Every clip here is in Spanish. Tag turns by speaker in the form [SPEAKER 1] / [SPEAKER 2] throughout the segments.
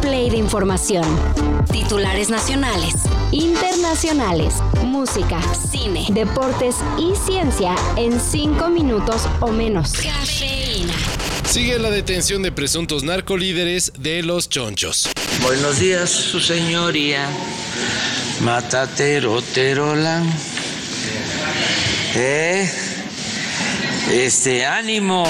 [SPEAKER 1] play de información. Titulares nacionales, internacionales, música, cine, deportes y ciencia en cinco minutos o menos. Cafeína.
[SPEAKER 2] Sigue la detención de presuntos narcolíderes de los chonchos.
[SPEAKER 3] Buenos días, su señoría. Matatero, terolan. ¿Eh? Este, ánimo.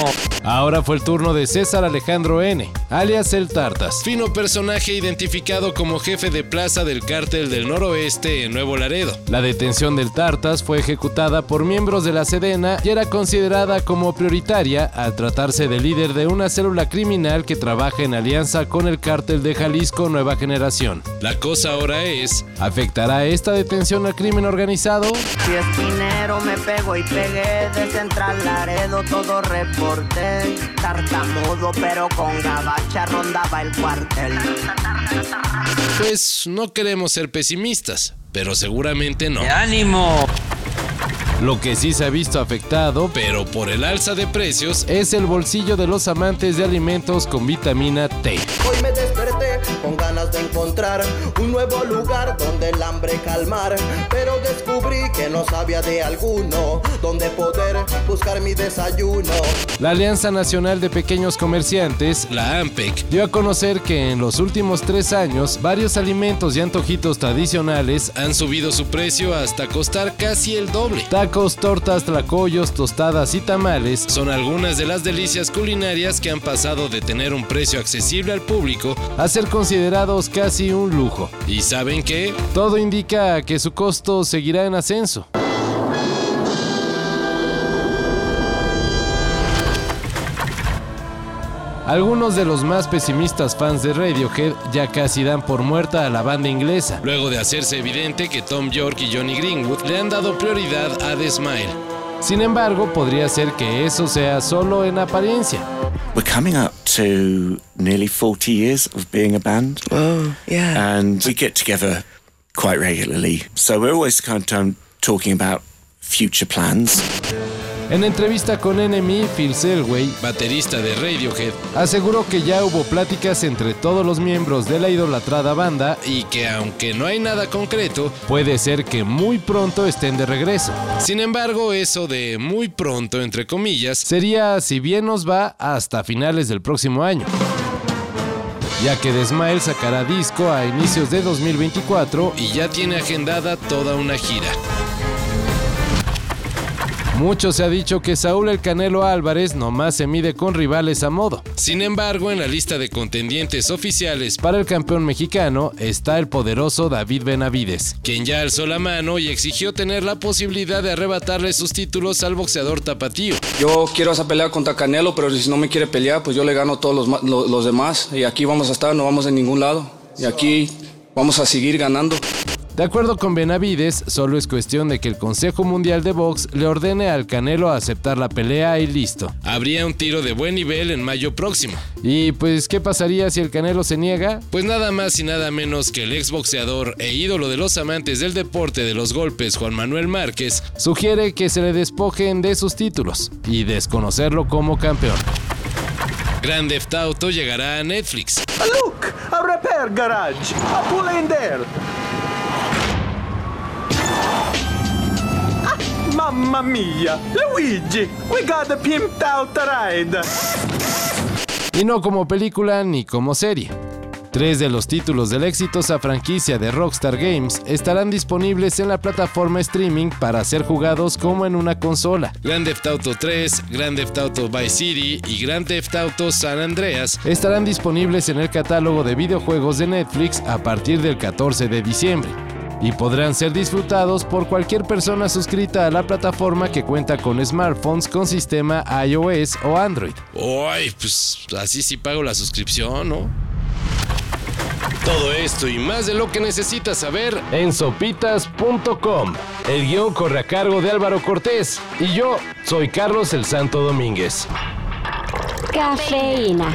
[SPEAKER 2] Ahora fue el turno de César Alejandro N., alias El Tartas, fino personaje identificado como jefe de plaza del cártel del noroeste en Nuevo Laredo. La detención del Tartas fue ejecutada por miembros de la Sedena y era considerada como prioritaria al tratarse de líder de una célula criminal que trabaja en alianza con el cártel de Jalisco Nueva Generación. La cosa ahora es, ¿afectará esta detención al crimen organizado?
[SPEAKER 4] Si esquinero me pego y pegué de Central Laredo todo reporte tartamudo, pero con gabacha rondaba el cuartel.
[SPEAKER 2] Pues no queremos ser pesimistas, pero seguramente no.
[SPEAKER 3] ¡Ánimo!
[SPEAKER 2] Lo que sí se ha visto afectado, pero por el alza de precios, es el bolsillo de los amantes de alimentos con vitamina T.
[SPEAKER 5] Hoy me ganas de encontrar un nuevo lugar donde el hambre calmar, pero descubrí que no sabía de alguno donde poder buscar mi desayuno.
[SPEAKER 2] La Alianza Nacional de Pequeños Comerciantes, la AMPEC, dio a conocer que en los últimos tres años varios alimentos y antojitos tradicionales han subido su precio hasta costar casi el doble. Tacos, tortas, tlacoyos, tostadas y tamales son algunas de las delicias culinarias que han pasado de tener un precio accesible al público a ser considerados casi un lujo. ¿Y saben qué? Todo indica que su costo seguirá en ascenso. Algunos de los más pesimistas fans de Radiohead ya casi dan por muerta a la banda inglesa, luego de hacerse evidente que Tom York y Johnny Greenwood le han dado prioridad a The Smile. Sin embargo, podría ser que eso sea solo en apariencia.
[SPEAKER 6] We're coming up to nearly 40 years of being a band.
[SPEAKER 7] Oh, yeah.
[SPEAKER 6] And we get together quite regularly. So we're always kind of talking about future plans.
[SPEAKER 2] En entrevista con NME, Phil Selway, baterista de Radiohead, aseguró que ya hubo pláticas entre todos los miembros de la idolatrada banda y que aunque no hay nada concreto, puede ser que muy pronto estén de regreso. Sin embargo, eso de muy pronto, entre comillas, sería, si bien nos va, hasta finales del próximo año ya que The Smile sacará disco a inicios de 2024 y ya tiene agendada toda una gira. Mucho se ha dicho que Saúl El Canelo Álvarez nomás se mide con rivales a modo. Sin embargo, en la lista de contendientes oficiales para el campeón mexicano está el poderoso David Benavides, quien ya alzó la mano y exigió tener la posibilidad de arrebatarle sus títulos al boxeador tapatío.
[SPEAKER 8] Yo quiero esa pelea contra Canelo, pero si no me quiere pelear, pues yo le gano todos los, los, los demás. Y aquí vamos a estar, no vamos a ningún lado. Y aquí vamos a seguir ganando.
[SPEAKER 2] De acuerdo con Benavides, solo es cuestión de que el Consejo Mundial de Box le ordene al Canelo aceptar la pelea y listo. Habría un tiro de buen nivel en mayo próximo. ¿Y pues qué pasaría si el Canelo se niega? Pues nada más y nada menos que el exboxeador e ídolo de los amantes del deporte de los golpes Juan Manuel Márquez sugiere que se le despojen de sus títulos y desconocerlo como campeón. Grand Theft Auto llegará a Netflix.
[SPEAKER 9] Look, a repair garage, a pull in there. Mamma mia! Luigi! We got a pimped out ride!
[SPEAKER 2] Y no como película ni como serie. Tres de los títulos de la exitosa franquicia de Rockstar Games estarán disponibles en la plataforma streaming para ser jugados como en una consola. Grand Theft Auto 3, Grand Theft Auto Vice City y Grand Theft Auto San Andreas estarán disponibles en el catálogo de videojuegos de Netflix a partir del 14 de diciembre y podrán ser disfrutados por cualquier persona suscrita a la plataforma que cuenta con smartphones con sistema iOS o Android. Uy, pues así sí pago la suscripción, ¿no? Todo esto y más de lo que necesitas saber en sopitas.com. El guion corre a cargo de Álvaro Cortés y yo soy Carlos el Santo Domínguez.
[SPEAKER 1] Cafeína.